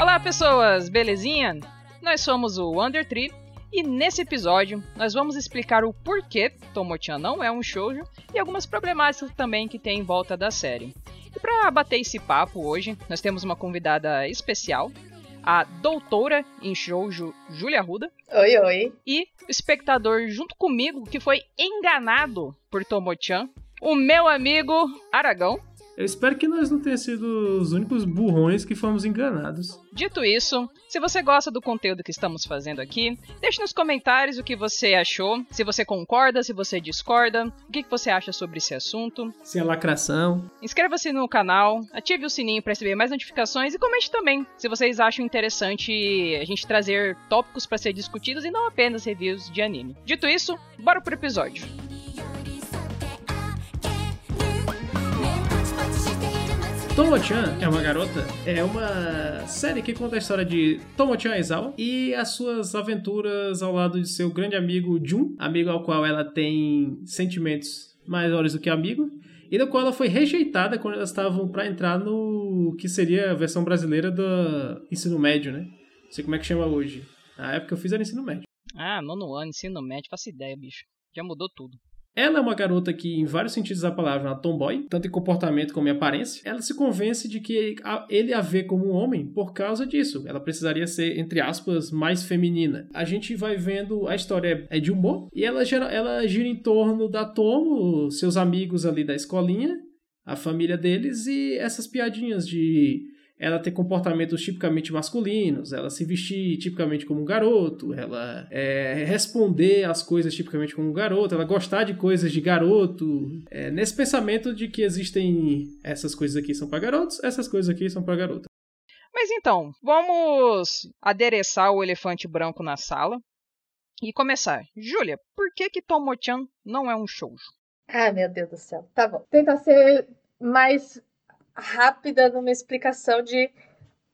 Olá, pessoas, belezinha? Nós somos o Under Tree e nesse episódio nós vamos explicar o porquê Tomo-chan não é um shoujo e algumas problemáticas também que tem em volta da série. E para bater esse papo hoje, nós temos uma convidada especial, a doutora em shoujo Julia Ruda. Oi, oi. E o espectador junto comigo que foi enganado por Tomo-chan, o meu amigo Aragão. Eu espero que nós não tenhamos sido os únicos burrões que fomos enganados. Dito isso, se você gosta do conteúdo que estamos fazendo aqui, deixe nos comentários o que você achou, se você concorda, se você discorda, o que você acha sobre esse assunto. Se é lacração. Inscreva-se no canal, ative o sininho para receber mais notificações e comente também se vocês acham interessante a gente trazer tópicos para ser discutidos e não apenas reviews de anime. Dito isso, bora pro episódio. Tomo-chan é uma garota, é uma série que conta a história de Tomo-chan Aizawa e as suas aventuras ao lado de seu grande amigo Jun, amigo ao qual ela tem sentimentos maiores do que amigo, e da qual ela foi rejeitada quando elas estavam para entrar no que seria a versão brasileira do ensino médio, né? Não sei como é que chama hoje. Na época eu fiz era ensino médio. Ah, nono ano, ensino médio, faço ideia, bicho. Já mudou tudo. Ela é uma garota que, em vários sentidos da palavra, é uma tomboy, tanto em comportamento como em aparência. Ela se convence de que ele a vê como um homem por causa disso. Ela precisaria ser, entre aspas, mais feminina. A gente vai vendo a história é de humor e ela, gera, ela gira em torno da Tomo, seus amigos ali da escolinha, a família deles e essas piadinhas de ela ter comportamentos tipicamente masculinos, ela se vestir tipicamente como um garoto, ela é, responder as coisas tipicamente como um garoto, ela gostar de coisas de garoto. É, nesse pensamento de que existem essas coisas aqui são para garotos, essas coisas aqui são para garota. Mas então, vamos adereçar o elefante branco na sala e começar. Júlia, por que que Tomo-chan não é um shoujo? Ah, meu Deus do céu. Tá bom. Tentar ser mais rápida numa explicação de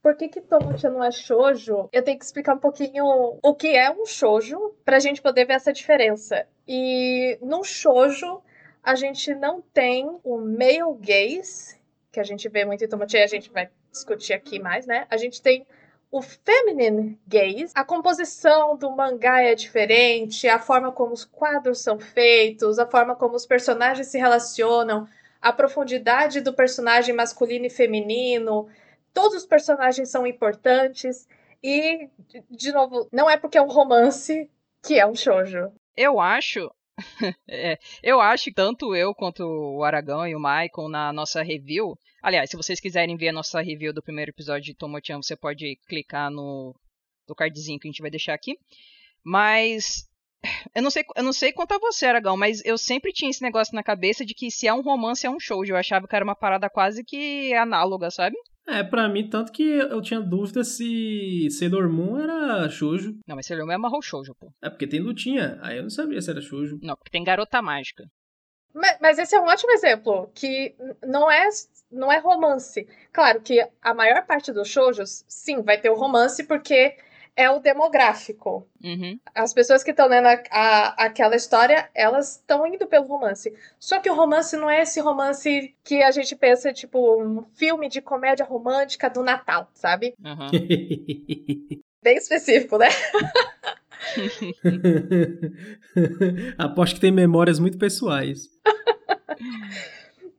por que que Tomo-chan não é shoujo, eu tenho que explicar um pouquinho o que é um shoujo pra gente poder ver essa diferença. E no shoujo, a gente não tem o male gaze, que a gente vê muito em Tomo-chan, a gente vai discutir aqui mais, né? A gente tem o feminine gaze, a composição do mangá é diferente, a forma como os quadros são feitos, a forma como os personagens se relacionam, a profundidade do personagem masculino e feminino. Todos os personagens são importantes. E, de novo, não é porque é um romance que é um shoujo. Eu acho. é, eu acho que tanto eu quanto o Aragão e o Michael na nossa review. Aliás, se vocês quiserem ver a nossa review do primeiro episódio de Tomo-chan, você pode clicar no, no cardzinho que a gente vai deixar aqui. Mas eu não sei, eu não sei quanto a você, Aragão, mas eu sempre tinha esse negócio na cabeça de que se é um romance é um show. Eu achava que era uma parada quase que análoga, sabe? É, pra mim, tanto que eu tinha dúvida se Sailor Moon era shoujo. Não, mas Sailor Moon é marrom shoujo, pô. É porque tem lutinha, aí eu não sabia se era shoujo. Não, porque tem garota mágica. Mas, mas esse é um ótimo exemplo, que não é, não é romance. Claro que a maior parte dos shoujos, sim, vai ter o romance, porque é o demográfico. Uhum. As pessoas que estão lendo a, a, aquela história, elas estão indo pelo romance. Só que o romance não é esse romance que a gente pensa, tipo, um filme de comédia romântica do Natal, sabe? Uhum. Bem específico, né? Aposto que tem memórias muito pessoais.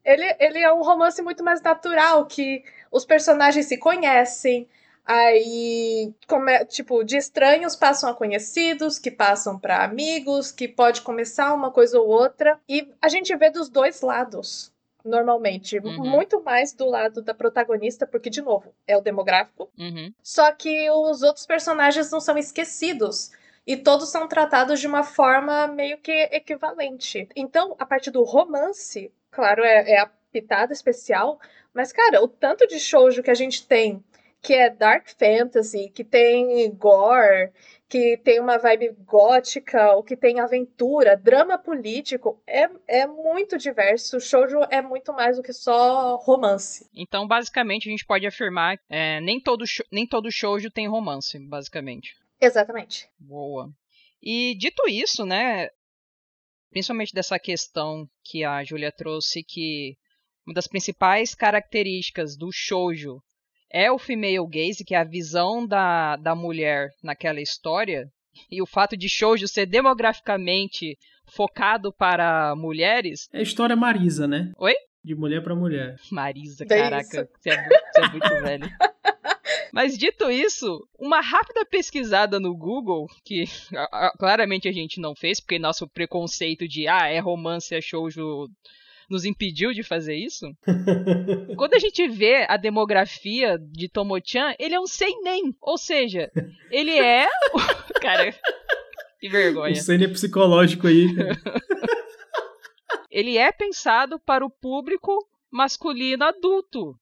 ele, ele é um romance muito mais natural, que os personagens se conhecem, Aí, come, tipo, de estranhos passam a conhecidos, que passam para amigos, que pode começar uma coisa ou outra. E a gente vê dos dois lados, normalmente. Uhum. Muito mais do lado da protagonista, porque, de novo, é o demográfico. Uhum. Só que os outros personagens não são esquecidos. E todos são tratados de uma forma meio que equivalente. Então, a parte do romance, claro, é, é a pitada especial. Mas, cara, o tanto de shoujo que a gente tem que é dark fantasy, que tem gore, que tem uma vibe gótica, ou que tem aventura, drama político, é, é muito diverso. Shoujo é muito mais do que só romance. Então, basicamente, a gente pode afirmar é, nem todo nem todo shoujo tem romance, basicamente. Exatamente. Boa. E dito isso, né, principalmente dessa questão que a Julia trouxe que uma das principais características do shoujo é o female gaze, que é a visão da, da mulher naquela história, e o fato de shoujo ser demograficamente focado para mulheres. É a história Marisa, né? Oi? De mulher para mulher. Marisa, caraca, você é, você é muito velho. Mas dito isso, uma rápida pesquisada no Google, que claramente a gente não fez, porque nosso preconceito de ah, é romance, é shoujo nos impediu de fazer isso. Quando a gente vê a demografia de Tomo-chan, ele é um seinen, ou seja, ele é cara, que vergonha. O seinen psicológico aí. ele é pensado para o público masculino adulto.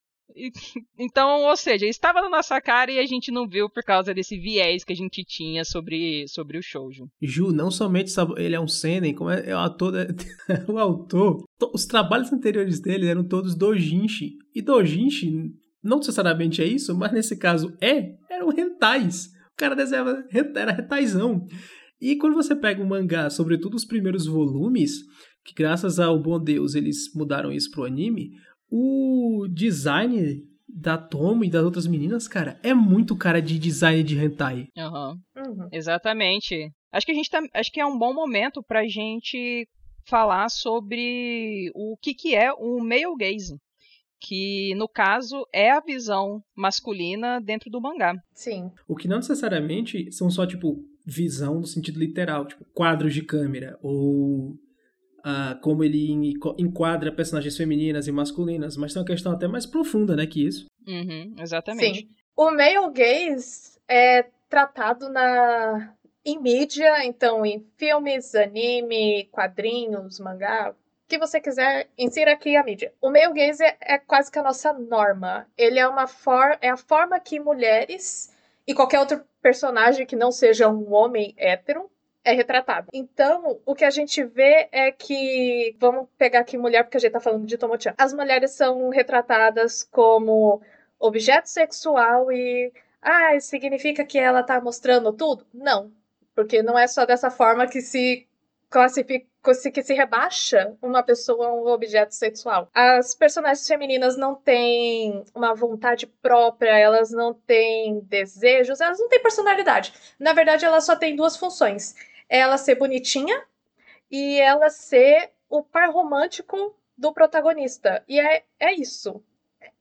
Então, ou seja, estava na nossa cara e a gente não viu por causa desse viés que a gente tinha sobre, sobre o shoujo. Ju, não somente ele é um seinen, como é, é o ator, o autor, os trabalhos anteriores dele eram todos dojinshi. E dojinshi não necessariamente é isso, mas nesse caso é, eram rentais. O cara desenhava, era rentaizão. E quando você pega um mangá, sobretudo os primeiros volumes, que graças ao bom Deus eles mudaram isso pro anime, o design da Tomo e das outras meninas, cara, é muito cara de design de hentai. Uhum. uhum. Exatamente. Acho que a gente tá, acho que é um bom momento pra gente falar sobre o que que é o male gaze, que no caso é a visão masculina dentro do mangá. Sim. O que não necessariamente são só tipo visão no sentido literal, tipo quadros de câmera ou uh, como ele enquadra personagens femininas e masculinas, mas tem uma questão até mais profunda, né, que isso. Uhum, exatamente. Sim. O male gaze é tratado na em mídia, então em filmes, anime, quadrinhos, mangá, o que você quiser, insira aqui a mídia. O male gaze é, é quase que a nossa norma. Ele é uma for é a forma que mulheres e qualquer outro personagem que não seja um homem hétero é retratado. Então, o que a gente vê é que. Vamos pegar aqui mulher, porque a gente tá falando de Tomo-chan. As mulheres são retratadas como objeto sexual e. Ah, significa que ela tá mostrando tudo? Não. Porque não é só dessa forma que se classifica que se rebaixa uma pessoa um objeto sexual. As personagens femininas não têm uma vontade própria, elas não têm desejos, elas não têm personalidade. Na verdade, elas só têm duas funções ela ser bonitinha e ela ser o par romântico do protagonista. E é, é isso.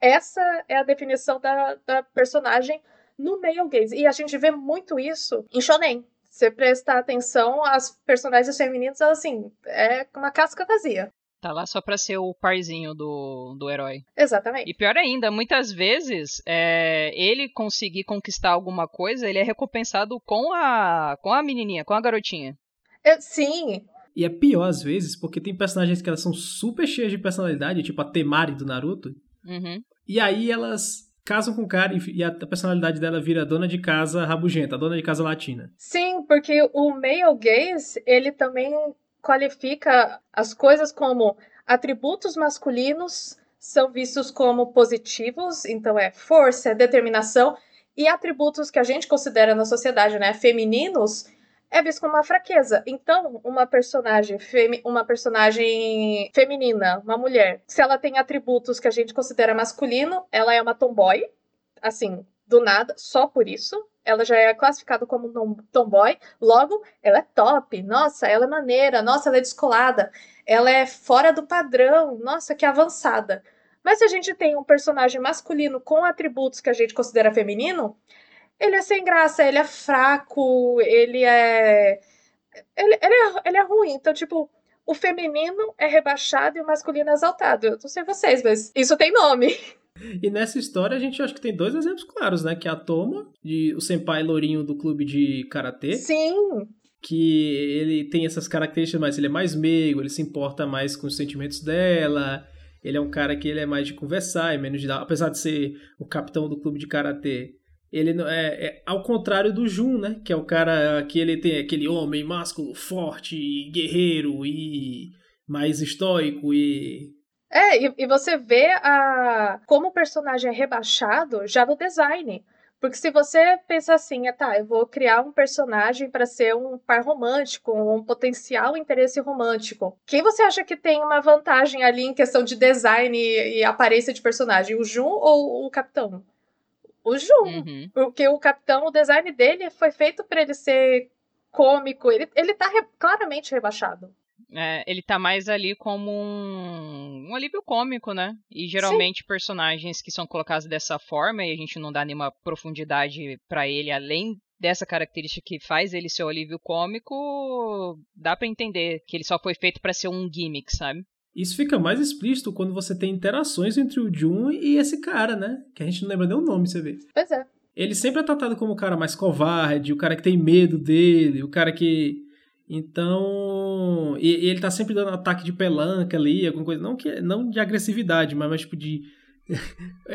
Essa é a definição da, da personagem no male gaze. E a gente vê muito isso em shonen. Você prestar atenção, as personagens femininas, assim, é uma casca vazia. Tá lá só pra ser o parzinho do, do herói. Exatamente. E pior ainda, muitas vezes, é, ele conseguir conquistar alguma coisa, ele é recompensado com a, com a menininha, com a garotinha. É, sim. E é pior às vezes, porque tem personagens que elas são super cheias de personalidade, tipo a Temari do Naruto. Uhum. E aí elas casam com o cara e a personalidade dela vira dona de casa rabugenta, dona de casa latina. Sim, porque o male gaze, ele também qualifica as coisas como atributos masculinos são vistos como positivos, então é força, é determinação, e atributos que a gente considera na sociedade, né, femininos, é visto como uma fraqueza. Então, uma personagem, uma personagem feminina, uma mulher, se ela tem atributos que a gente considera masculino, ela é uma tomboy, assim, do nada, só por isso ela já é classificada como tomboy, logo, ela é top, nossa, ela é maneira, nossa, ela é descolada, ela é fora do padrão, nossa, que avançada. Mas se a gente tem um personagem masculino com atributos que a gente considera feminino, ele é sem graça, ele é fraco, ele é. Ele, ele, é, ele é ruim. Então, tipo, o feminino é rebaixado e o masculino é exaltado. Eu não sei vocês, mas isso tem nome. E nessa história a gente acha que tem dois exemplos claros, né? Que é a Toma, de, o senpai lourinho do clube de karatê. Sim. Que ele tem essas características, mas ele é mais meigo, ele se importa mais com os sentimentos dela. Ele é um cara que ele é mais de conversar, é menos de dar. Apesar de ser o capitão do clube de karatê, ele é, é, ao contrário do Jun, né? Que é o cara que ele tem aquele homem másculo, forte, guerreiro e mais estoico e é, e, e você vê a, como o personagem é rebaixado já no design. Porque se você pensa assim, é, tá, eu vou criar um personagem para ser um par romântico, um potencial interesse romântico. Quem você acha que tem uma vantagem ali em questão de design e, e aparência de personagem? O Jun ou o Capitão? o Jun. Uhum. Porque o capitão, o design dele foi feito para ele ser cômico. Ele, ele tá re- claramente rebaixado. É, ele tá mais ali como um, um alívio cômico, né? E geralmente personagens que são colocados dessa forma e a gente não dá nenhuma profundidade pra ele além dessa característica que faz ele ser o alívio cômico, dá pra entender que ele só foi feito pra ser um gimmick, sabe? Isso fica mais explícito quando você tem interações entre o Jun e esse cara, né? Que a gente não lembra nem o nome, você vê. Pois é. Ele sempre é tratado como o cara mais covarde, o cara que tem medo dele, o cara que. Então. E, e ele tá sempre dando ataque de pelanca ali, alguma coisa. Não, que, não de agressividade, mas, mas tipo de.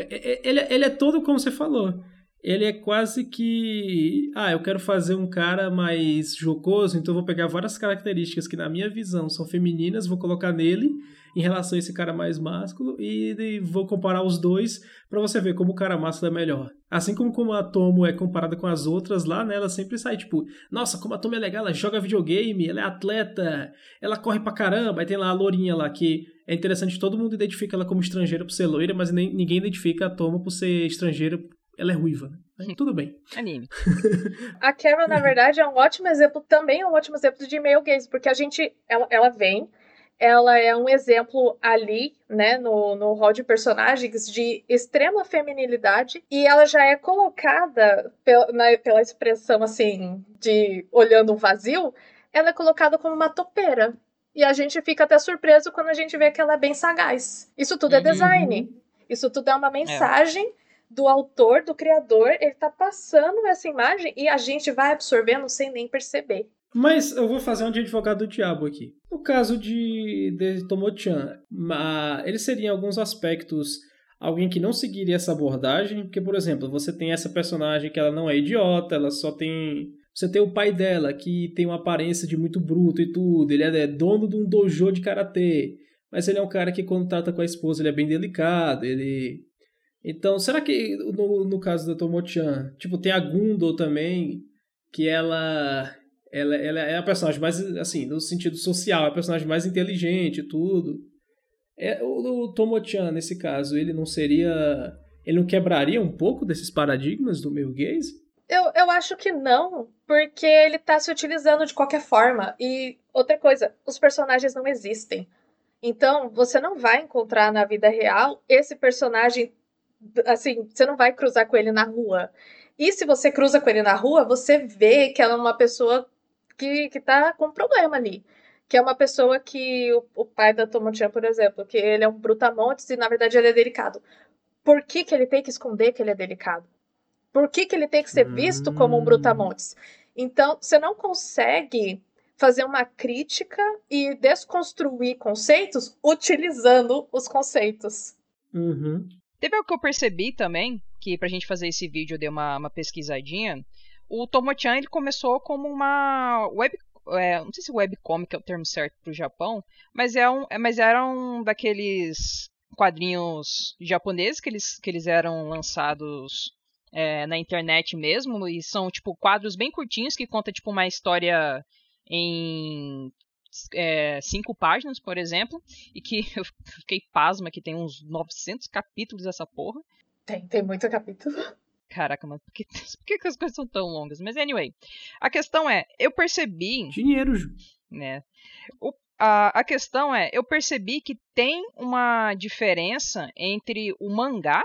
ele, ele é todo como você falou. Ele é quase que. Ah, eu quero fazer um cara mais jocoso, então vou pegar várias características que, na minha visão, são femininas, vou colocar nele em relação a esse cara mais másculo e, e vou comparar os dois para você ver como o cara másculo é melhor. Assim como, como a Tomo é comparada com as outras lá, né? Ela sempre sai tipo, nossa, como a Tomo é legal, ela joga videogame, ela é atleta, ela corre pra caramba. Aí tem lá a Lourinha lá, que é interessante, todo mundo identifica ela como estrangeira por ser loira, mas nem, ninguém identifica a Tomo por ser estrangeira, ela é ruiva. Né? Tudo bem. Anime. A Carol, na verdade, é um ótimo exemplo, também é um ótimo exemplo de male gaze, porque a gente, ela, ela vem, ela é um exemplo ali, né, no, no hall de personagens de extrema feminilidade, e ela já é colocada pela, na- pela expressão, assim, de olhando o vazio, ela é colocada como uma topeira. E a gente fica até surpreso quando a gente vê que ela é bem sagaz. Isso tudo é Uhum. design. Isso tudo é uma mensagem do autor, do criador, ele tá passando essa imagem e a gente vai absorvendo sem nem perceber. Mas eu vou fazer um de advogado do diabo aqui. No caso de, de Tomo-chan, ele seria em alguns aspectos alguém que não seguiria essa abordagem, porque, por exemplo, você tem essa personagem que ela não é idiota, ela só tem... Você tem o pai dela, que tem uma aparência de muito bruto e tudo, ele é dono de um dojo de karatê, mas ele é um cara que quando trata com a esposa ele é bem delicado, ele... Então, será que no, no caso da Tomo-chan, tipo, tem a Gundo também, que ela ela, ela é a personagem mais, assim, no sentido social, é a personagem mais inteligente e tudo. É, o, o nesse caso, ele não seria... Ele não quebraria um pouco desses paradigmas do meio gaze? Eu, eu acho que não, porque ele tá se utilizando de qualquer forma. E outra coisa, os personagens não existem. Então, você não vai encontrar na vida real esse personagem, assim, você não vai cruzar com ele na rua. E se você cruza com ele na rua, você vê que ela é uma pessoa que, que tá com problema ali. Que é uma pessoa que o, o pai da Tomo-chan, por exemplo, que ele é um brutamontes e na verdade ele é delicado. Por que, que ele tem que esconder que ele é delicado? Por que, que ele tem que ser visto como um Hum. brutamontes? Então, você não consegue fazer uma crítica e desconstruir conceitos utilizando os conceitos. Uhum. Teve algo que eu percebi também, que pra gente fazer esse vídeo eu dei uma, uma pesquisadinha. O Tomo-chan ele começou como uma web, é, não sei se webcomic é o termo certo pro Japão, mas é um, é- mas era um daqueles quadrinhos japoneses que eles, que eles eram lançados é, na internet mesmo e são tipo quadros bem curtinhos que conta tipo uma história em é, cinco páginas, por exemplo, e que eu fiquei pasma que tem uns 900 capítulos essa porra. Tem, tem muito capítulo. Caraca, mano, por que, por que que as coisas são tão longas? Mas anyway, a questão é, eu percebi, Dinheiro, Ju. né? o- a, a questão é, eu percebi que tem uma diferença entre o mangá,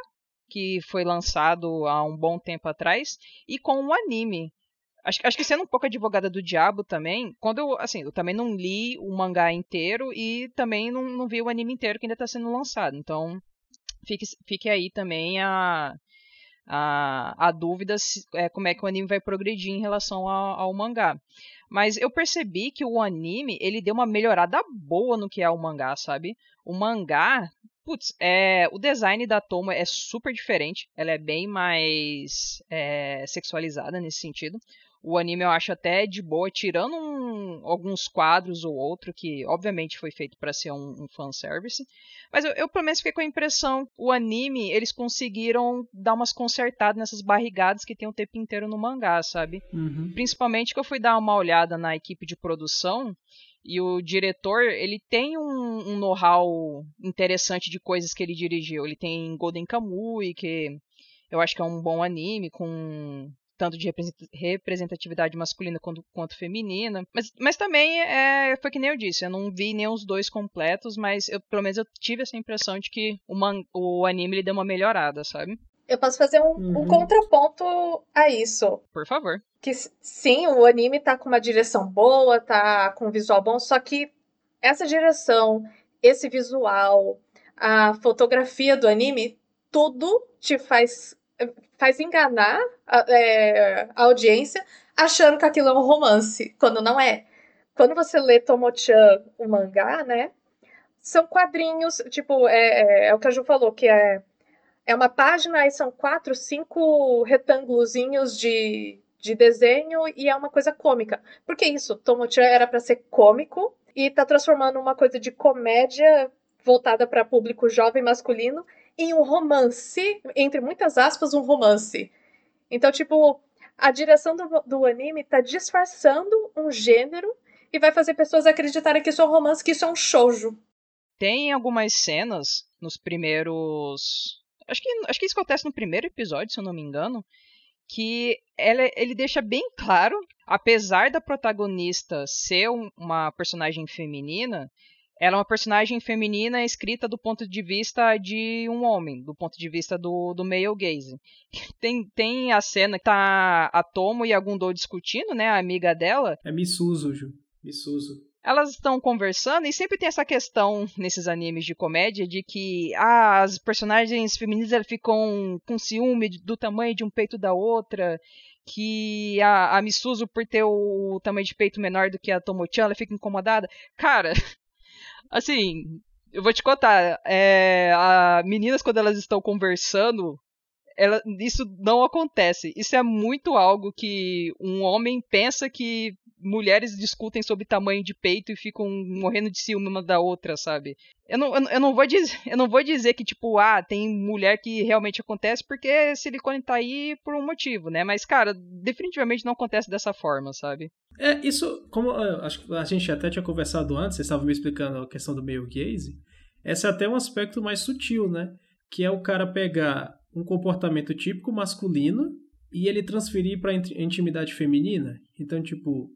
que foi lançado há um bom tempo atrás, e com o anime. Acho, acho que sendo um pouco advogada do diabo também, quando eu, assim, eu também não li o mangá inteiro e também não, não vi o anime inteiro que ainda está sendo lançado. Então, fique, fique aí também a, a, a dúvida se, é, como é que o anime vai progredir em relação ao, ao mangá. Mas eu percebi que o anime, ele deu uma melhorada boa no que é o mangá, sabe? O mangá, putz, é, o design da Tomo é super diferente. Ela é bem mais é, sexualizada nesse sentido. O anime eu acho até de boa, tirando um, alguns quadros ou outro, que obviamente foi feito para ser um, um fanservice. Mas eu, eu pelo menos fiquei com a impressão, o anime, eles conseguiram dar umas consertadas nessas barrigadas que tem o tempo inteiro no mangá, sabe? Uhum. Principalmente que eu fui dar uma olhada na equipe de produção e o diretor, ele tem um, um know-how interessante de coisas que ele dirigiu. Ele tem Golden Kamuy, que Eu acho que é um bom anime com tanto de representatividade masculina quanto, quanto feminina. Mas, mas também é, foi que nem eu disse, eu não vi nem os dois completos, mas eu, pelo menos eu tive essa impressão de que o, man, o anime ele deu uma melhorada, sabe? Eu posso fazer um, uhum. um contraponto a isso. Por favor. Que sim, o anime tá com uma direção boa, tá com um visual bom, só que essa direção, esse visual, a fotografia do anime, tudo te faz faz enganar a, é, a audiência achando que aquilo é um romance, quando não é. Quando você lê Tomo-chan, o mangá, né? São quadrinhos, tipo, é, é, é, o que a Ju falou, que é, é uma página, e são quatro, cinco retângulozinhos de, de desenho e é uma coisa cômica. Por que isso? Tomo-chan era para ser cômico e tá transformando uma coisa de comédia voltada para público jovem masculino em um romance, entre muitas aspas, um romance. Então, tipo, a direção do, do anime tá disfarçando um gênero e vai fazer pessoas acreditarem que isso é um romance, que isso é um shoujo. Tem algumas cenas nos primeiros. Acho que, acho que isso acontece no primeiro episódio, se eu não me engano. Que ela, ele deixa bem claro, apesar da protagonista ser uma personagem feminina, ela é uma personagem feminina escrita do ponto de vista de um homem, do ponto de vista do, do male gaze. Tem, tem a cena que tá a Tomo e a Gundou discutindo, né, a amiga dela. É Misuzo, Ju. Misuzo. Elas estão conversando e sempre tem essa questão nesses animes de comédia de que ah, as personagens femininas ficam com ciúme do tamanho de um peito da outra que a, a Misuzu, por ter o, o tamanho de peito menor do que a Tomo-chan, ela fica incomodada. Cara, Assim, eu vou te contar. É, a, meninas, quando elas estão conversando, ela, isso não acontece. Isso é muito algo que um homem pensa que mulheres discutem sobre tamanho de peito e ficam morrendo de ciúme uma da outra, sabe? Eu não, eu, eu, não vou dizer, eu não vou dizer que, tipo, ah, tem mulher que realmente acontece porque silicone tá aí por um motivo, né? Mas, cara, definitivamente não acontece dessa forma, sabe? É, isso, como acho que a gente até tinha conversado antes, vocês estavam me explicando a questão do meio gaze, esse é até um aspecto mais sutil, né? Que é o cara pegar um comportamento típico masculino e ele transferir para intimidade feminina. Então, tipo,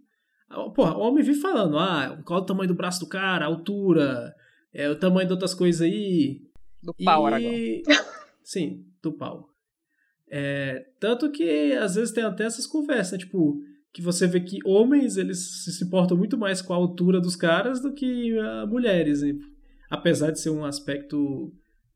Porra, o homem vive falando, ah, qual é o tamanho do braço do cara, a altura, é, o tamanho de outras coisas aí. Do pau, e... Aragão. Sim, do pau. É, tanto que às vezes tem até essas conversas, tipo, que você vê que homens eles se importam muito mais com a altura dos caras do que uh, mulheres, né? apesar de ser um aspecto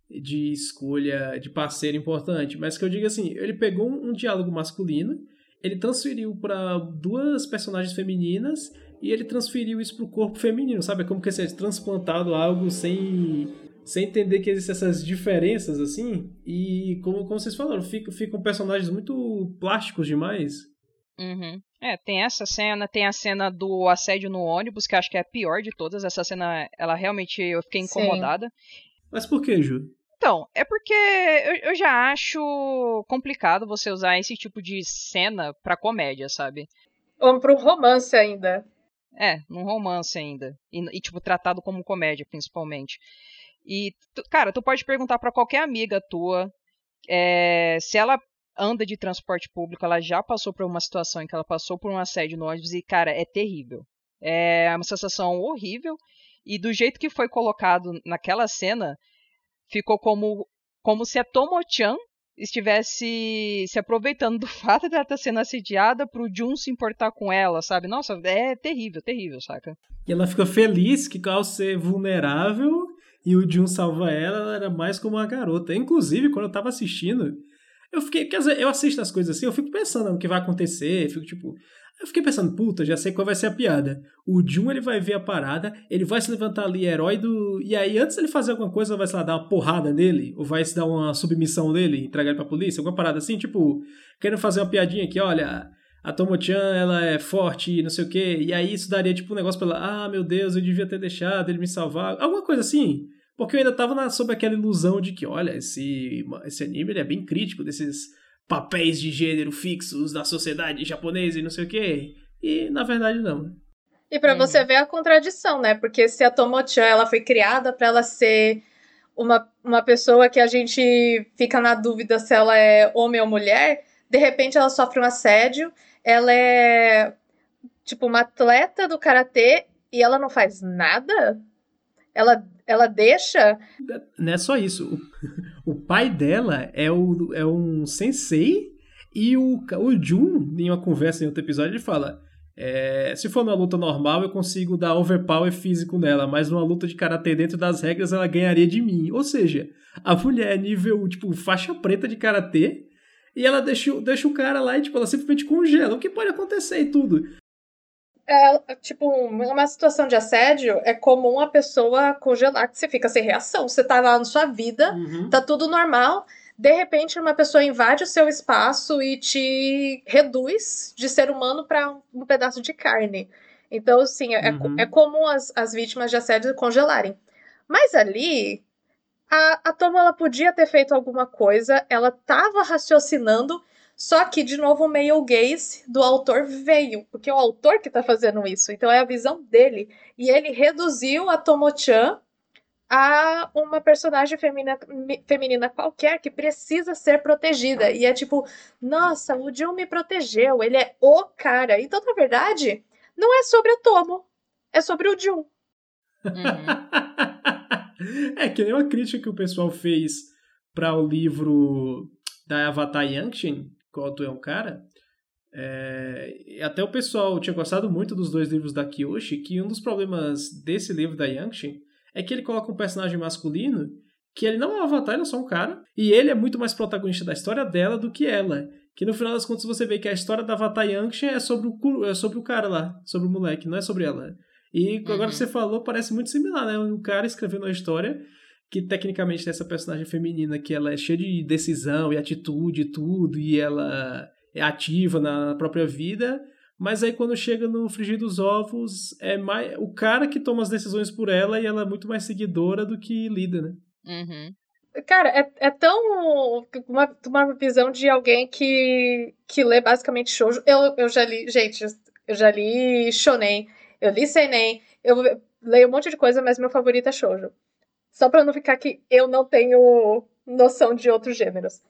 de escolha de parceiro importante. Mas que eu digo assim, ele pegou um, um diálogo masculino ele transferiu para duas personagens femininas e ele transferiu isso pro corpo feminino, sabe? É como que se transplantado algo sem sem entender que existem essas diferenças assim. E como, como vocês falaram, ficam, ficam personagens muito plásticos demais. Uhum. É, tem essa cena, tem a cena do assédio no ônibus, que acho que é a pior de todas. Essa cena, ela realmente eu fiquei incomodada. Sim. Mas por que, Ju? Então, é porque eu, eu, já acho complicado você usar esse tipo de cena pra comédia, sabe? Ou pro romance ainda. É, num romance ainda. E, e, tipo, tratado como comédia, principalmente. E, cara, tu pode perguntar para qualquer amiga tua é, se ela anda de transporte público, ela já passou por uma situação em que ela passou por um assédio no ônibus e, cara, é terrível. É uma sensação horrível. E do jeito que foi colocado naquela cena, ficou como, como se a Tomo-chan estivesse se aproveitando do fato de ela estar sendo assediada pro Jun se importar com ela, sabe? Nossa, é terrível, terrível, saca? E ela fica feliz que ao ser vulnerável e o Jun salva ela, ela era mais como uma garota. Inclusive, quando eu tava assistindo, eu fiquei, quer dizer, eu assisto as coisas assim, eu fico pensando no que vai acontecer, fico tipo, eu fiquei pensando, puta, já sei qual vai ser a piada. O Jun, ele vai ver a parada, ele vai se levantar ali, herói do... E aí, antes dele fazer alguma coisa, vai, sei lá, dar uma porrada nele, ou vai se dar uma submissão nele, entregar ele pra polícia, alguma parada assim, tipo, querendo fazer uma piadinha aqui, olha, a Tomo-chan, ela é forte não sei o quê, e aí isso daria, tipo, um negócio pra ela, ah, meu Deus, eu devia ter deixado ele me salvar, alguma coisa assim. Porque eu ainda tava na, sob aquela ilusão de que, olha, esse, esse anime ele é bem crítico desses papéis de gênero fixos da sociedade japonesa e não sei o quê. E na verdade não. E para uhum. você ver a contradição, né? Porque se a Tomo-chan ela foi criada para ela ser uma uma pessoa que a gente fica na dúvida se ela é homem ou mulher, de repente ela sofre um assédio, ela é tipo uma atleta do karatê e ela não faz nada? Ela, ela deixa? Não é só isso. O, o pai dela é, o, é um sensei e o, o Jun, em uma conversa em outro episódio, ele fala: é, se for numa luta normal, eu consigo dar overpower físico nela, mas numa luta de karatê dentro das regras, ela ganharia de mim. Ou seja, a mulher é nível, tipo, faixa preta de karatê, e ela deixa, deixa o cara lá e, tipo, ela simplesmente congela. O que pode acontecer e tudo. É, tipo, uma situação de assédio é comum a pessoa congelar, que você fica sem reação. Você tá lá na sua vida, uhum. tá tudo normal, de repente uma pessoa invade o seu espaço e te reduz de ser humano para um pedaço de carne. Então, sim, é, uhum. é comum as, as vítimas de assédio congelarem. Mas ali, a, a Toma ela podia ter feito alguma coisa, ela estava raciocinando, só que, de novo, o male gaze do autor veio, porque é o autor que está fazendo isso, então é a visão dele. E ele reduziu a Tomo-chan a uma personagem feminina, feminina qualquer que precisa ser protegida. E é tipo, nossa, o Jun me protegeu, ele é o cara. Então, na verdade, não é sobre a Tomo, é sobre o Jun. Uhum. é que nem uma crítica que o pessoal fez para o livro da Avatar Yangshin, quando é um cara. É, até o pessoal tinha gostado muito dos dois livros da Kyoshi, que um dos problemas desse livro da Yangshin é que ele coloca um personagem masculino que ele não é um avatar, ele é só um cara, e ele é muito mais protagonista da história dela do que ela. Que no final das contas você vê que a história da Avatar Yangshin é sobre o, é sobre o cara lá, sobre o moleque, não é sobre ela. E agora uhum. que você falou, parece muito similar, né? Um cara escrevendo uma história que tecnicamente tem essa personagem feminina que ela é cheia de decisão e atitude e tudo, e ela é ativa na própria vida, mas aí quando chega no frigir dos ovos, é mais o cara que toma as decisões por ela e ela é muito mais seguidora do que lida, né? Uhum. Cara, é, é tão uma, uma visão de alguém que, que lê basicamente shoujo. Eu, eu já li, gente, eu já li shonen, eu li seinen, eu leio um monte de coisa, mas meu favorito é shoujo. Só pra não ficar que eu não tenho noção de outros gêneros.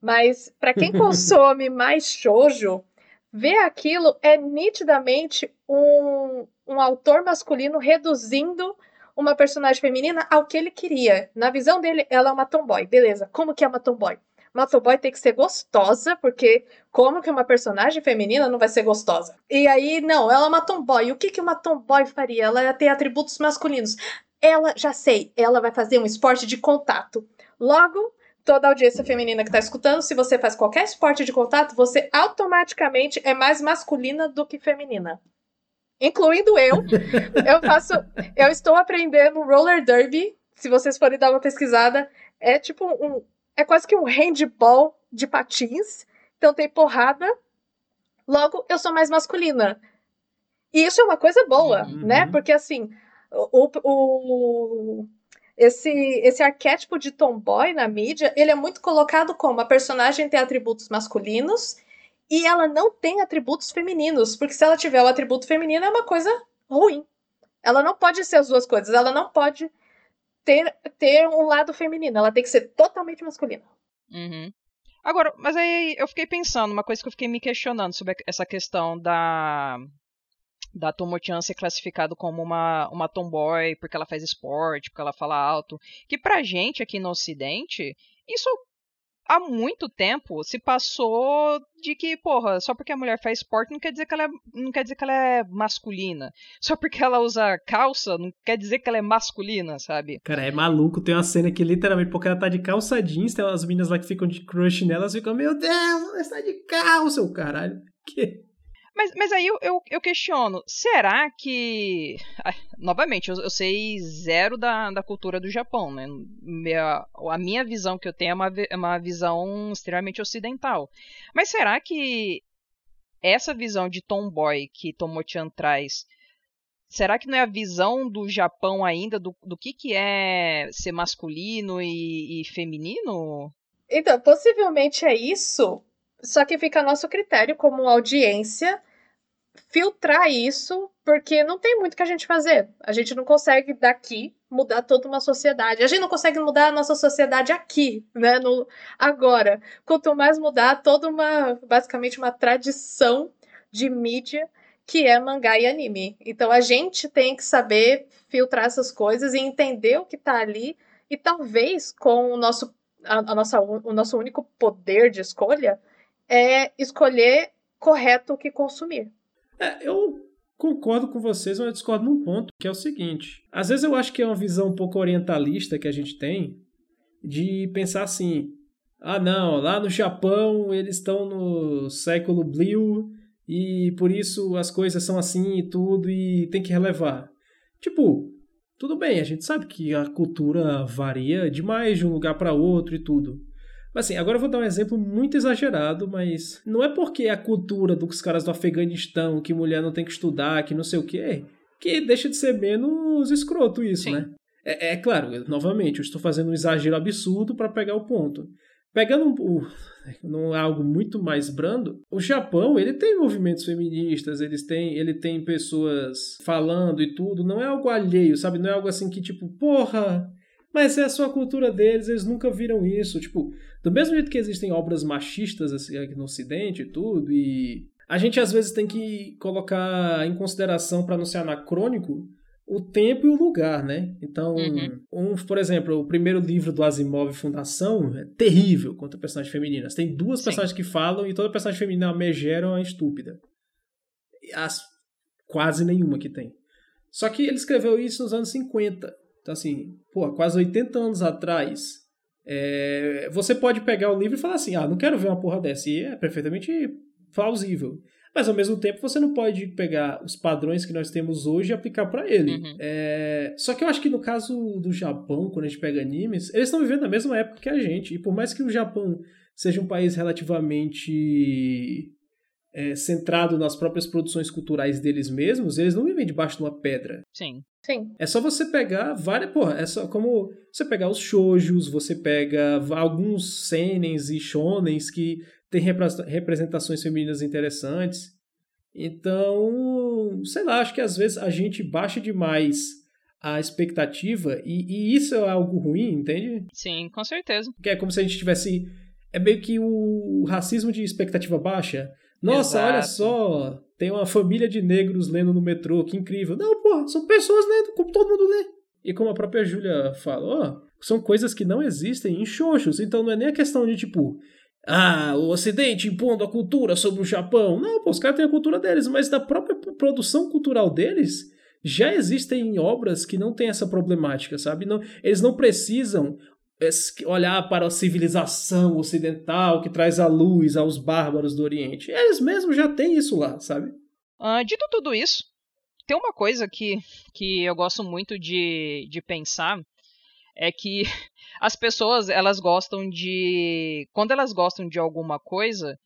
Mas para quem consome mais shoujo, ver aquilo é nitidamente um, um autor masculino reduzindo uma personagem feminina ao que ele queria. Na visão dele, ela é uma tomboy. Beleza, como que é uma tomboy? Uma tomboy tem que ser gostosa, porque como que uma personagem feminina não vai ser gostosa? E aí, não, ela é uma tomboy. O que, que uma tomboy faria? Ela tem atributos masculinos. Ela, já sei, ela vai fazer um esporte de contato. Logo, toda a audiência feminina que está escutando, se você faz qualquer esporte de contato, você automaticamente é mais masculina do que feminina. Incluindo eu. eu faço. Eu estou aprendendo roller derby. Se vocês forem dar uma pesquisada, é tipo um. É quase que um handball de patins. Então tem porrada. Logo, eu sou mais masculina. E isso é uma coisa boa, uhum. né? Porque assim, o, o, esse, esse arquétipo de tomboy na mídia, ele é muito colocado como a personagem tem atributos masculinos e ela não tem atributos femininos, porque se ela tiver o atributo feminino é uma coisa ruim. Ela não pode ser as duas coisas, ela não pode ter, ter um lado feminino, ela tem que ser totalmente masculina. Uhum. Agora, mas aí eu fiquei pensando, uma coisa que eu fiquei me questionando sobre essa questão da da Tomo-chan ser classificado como uma, uma tomboy porque ela faz esporte, porque ela fala alto, que pra gente aqui no ocidente, isso há muito tempo se passou de que, porra, só porque a mulher faz esporte não quer dizer que ela é, não quer dizer que ela é masculina. Só porque ela usa calça não quer dizer que ela é masculina, sabe? Cara, é maluco. Tem uma cena que literalmente, porque ela tá de calça jeans, tem umas meninas lá que ficam de crush nela, elas ficam, meu Deus, ela está de calça, o caralho. Que... Mas, mas aí eu, eu, eu, questiono, será que. Novamente, eu, eu, sei zero da, da cultura do Japão, né? Minha, a minha visão que eu tenho é uma, é uma visão extremamente ocidental. Mas será que essa visão de tomboy que Tomo-chan traz. Será que não é a visão do Japão ainda do, do que, que é ser masculino e, e feminino? Então, possivelmente é isso, só que fica a nosso critério como audiência filtrar isso, porque não tem muito que a gente fazer. A gente não consegue daqui mudar toda uma sociedade. A gente não consegue mudar a nossa sociedade aqui, né? No, agora. Quanto mais mudar toda uma, basicamente, uma tradição de mídia que é mangá e anime. Então a gente tem que saber filtrar essas coisas e entender o que está ali e talvez com o nosso a, a, nossa, o nosso único poder de escolha é escolher correto o que consumir. É, eu concordo com vocês, mas eu discordo num ponto, que é o seguinte. Às vezes eu acho que é uma visão um pouco orientalista que a gente tem de pensar assim: ah, não, lá no Japão eles estão no século Blue e por isso as coisas são assim e tudo e tem que relevar. Tipo, tudo bem, a gente sabe que a cultura varia demais de um lugar para outro e tudo. Mas assim, agora eu vou dar um exemplo muito exagerado, mas não é porque a cultura dos caras do Afeganistão, que mulher não tem que estudar, que não sei o quê, que deixa de ser menos escroto isso, Sim. né? É, é, claro, novamente, eu estou fazendo um exagero absurdo para pegar o ponto. Pegando um, num algo muito mais brando, o Japão ele tem movimentos feministas, eles têm, ele tem pessoas falando e tudo, não é algo alheio, sabe? Não é algo assim que tipo, porra, mas é a sua cultura deles, eles nunca viram isso. Tipo, do mesmo jeito que existem obras machistas assim, aqui no Ocidente e tudo, e a gente às vezes tem que colocar em consideração para não ser anacrônico o tempo e o lugar, né? Então, uhum. um, por exemplo, o primeiro livro do Asimov Fundação é terrível contra personagens femininas. Tem duas Sim. personagens que falam e toda personagem feminina é uma megera ou uma estúpida. As, quase nenhuma que tem. Só que ele escreveu isso nos anos 50. Então, assim, pô, quase 80 anos atrás. É, você pode pegar o livro e falar assim: ah, não quero ver uma porra dessa. E é perfeitamente plausível. Mas ao mesmo tempo você não pode pegar os padrões que nós temos hoje e aplicar para ele. Uhum. É... Só que eu acho que no caso do Japão, quando a gente pega animes, eles estão vivendo na mesma época que a gente. E por mais que o Japão seja um país relativamente é, centrado nas próprias produções culturais deles mesmos, eles não vivem debaixo de uma pedra. Sim. Sim. É só você pegar várias. Porra, é só como você pegar os shoujos, você pega alguns senens e shonens que tem representações femininas interessantes. Então, sei lá, acho que às vezes a gente baixa demais a expectativa e, e isso é algo ruim, entende? Sim, com certeza. Que é como se a gente tivesse. É meio que o racismo de expectativa baixa. Nossa, Exato. olha só, tem uma família de negros lendo no metrô, que incrível. Não, pô, são pessoas lendo, como todo mundo lê. E como a própria Júlia falou, são coisas que não existem em xoxos. Então não é nem a questão de, tipo, ah, o Ocidente impondo a cultura sobre o Japão. Não, pô, os caras têm a cultura deles, mas da própria produção cultural deles já existem obras que não têm essa problemática, sabe? Não, eles não precisam olhar para a civilização ocidental que traz a luz aos bárbaros do Oriente. Eles mesmos já têm isso lá, sabe? Ah, dito tudo isso, tem uma coisa que, que eu gosto muito de, de pensar é que as pessoas elas gostam de quando elas gostam de alguma coisa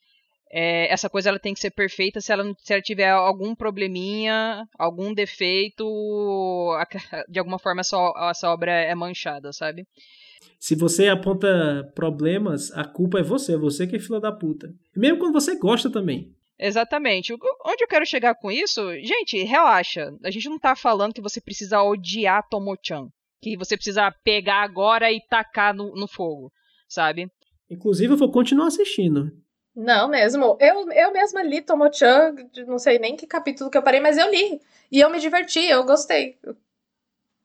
é, essa coisa ela tem que ser perfeita se ela, se ela tiver algum probleminha algum defeito de alguma forma essa, essa obra é manchada sabe se você aponta problemas a culpa é você é você que é fila da puta mesmo quando você gosta também Exatamente. Onde eu quero chegar com isso? Gente, relaxa. A gente não tá falando que você precisa odiar Tomo-chan que você precisa pegar agora e tacar no, no fogo, sabe? Inclusive, eu vou continuar assistindo. Não, mesmo. Eu, eu mesma li Tomo-chan, não sei nem que capítulo que eu parei, mas eu li. E eu me diverti, eu gostei.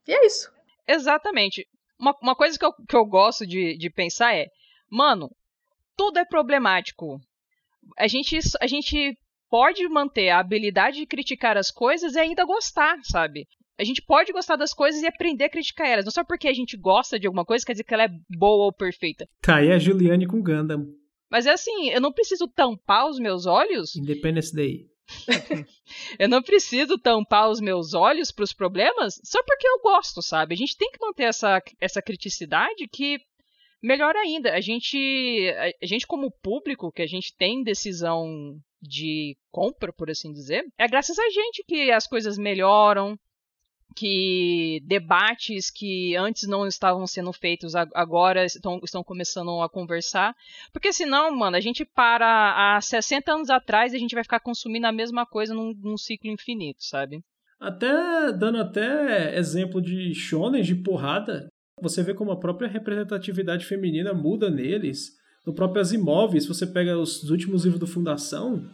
E é isso. Exatamente. Uma, uma coisa que eu, que eu gosto de, de pensar é, mano, tudo é problemático. A gente, a gente pode manter a habilidade de criticar as coisas e ainda gostar, sabe? A gente pode gostar das coisas e aprender a criticar elas. Não só porque a gente gosta de alguma coisa quer dizer que ela é boa ou perfeita. Tá aí a Juliane com Gundam. Mas é assim, eu não preciso tampar os meus olhos. Independence Day. Eu não preciso tampar os meus olhos para os problemas só porque eu gosto, sabe? A gente tem que manter essa, essa criticidade que melhor ainda, a gente a, gente como público que a gente tem decisão de compra, por assim dizer, é graças a gente que as coisas melhoram, que debates que antes não estavam sendo feitos agora estão, estão começando a conversar. Porque senão, mano, a gente para há 60 anos atrás e a gente vai ficar consumindo a mesma coisa num, num ciclo infinito, sabe? Até dando até exemplo de shonen de porrada, você vê como a própria representatividade feminina muda neles. No próprio Asimov, se você pega os últimos livros do Fundação,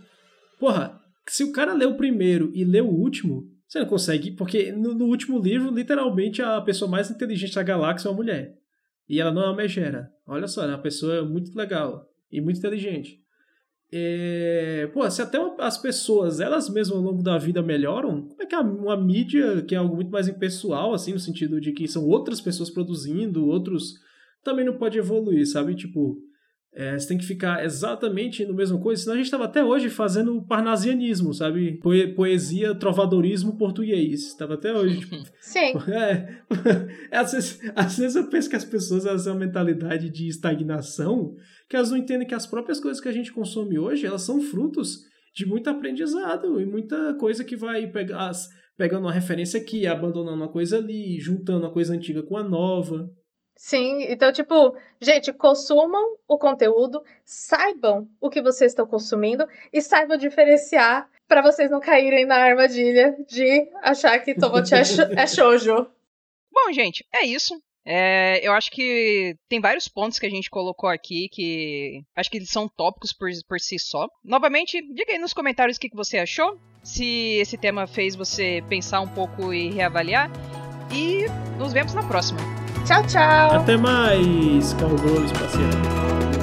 porra, se o cara lê o primeiro e lê o último, você não consegue, porque no, no, último livro, literalmente, a pessoa mais inteligente da galáxia é uma mulher. E ela não é uma megera. Olha só, é uma pessoa muito legal e muito inteligente. É... Pô, se até as pessoas, elas mesmas ao longo da vida melhoram, como é que uma mídia, que é algo muito mais impessoal, assim, no sentido de que são outras pessoas produzindo, outros, também não pode evoluir, sabe? Tipo, é, você tem que ficar exatamente no mesmo coisa, senão a gente estava até hoje fazendo parnasianismo, sabe? poesia, trovadorismo português. Estava até hoje. Tipo, Sim. É, é, às, vezes, às vezes eu penso que as pessoas elas têm uma mentalidade de estagnação, que elas não entendem que as próprias coisas que a gente consome hoje, elas são frutos de muito aprendizado e muita coisa que vai pegar, pegando uma referência aqui, abandonando uma coisa ali, juntando a coisa antiga com a nova. Sim, então, tipo, gente, consumam o conteúdo, saibam o que vocês estão consumindo e saibam diferenciar para vocês não caírem na armadilha de achar que Tomochi é, é shoujo. Bom, gente, é isso. É, eu acho que tem vários pontos que a gente colocou aqui que acho que eles são tópicos por, por si só. Novamente, diga aí nos comentários o que, que você achou, se esse tema fez você pensar um pouco e reavaliar. E nos vemos na próxima. Tchau, tchau. Até mais, cowboy espacial.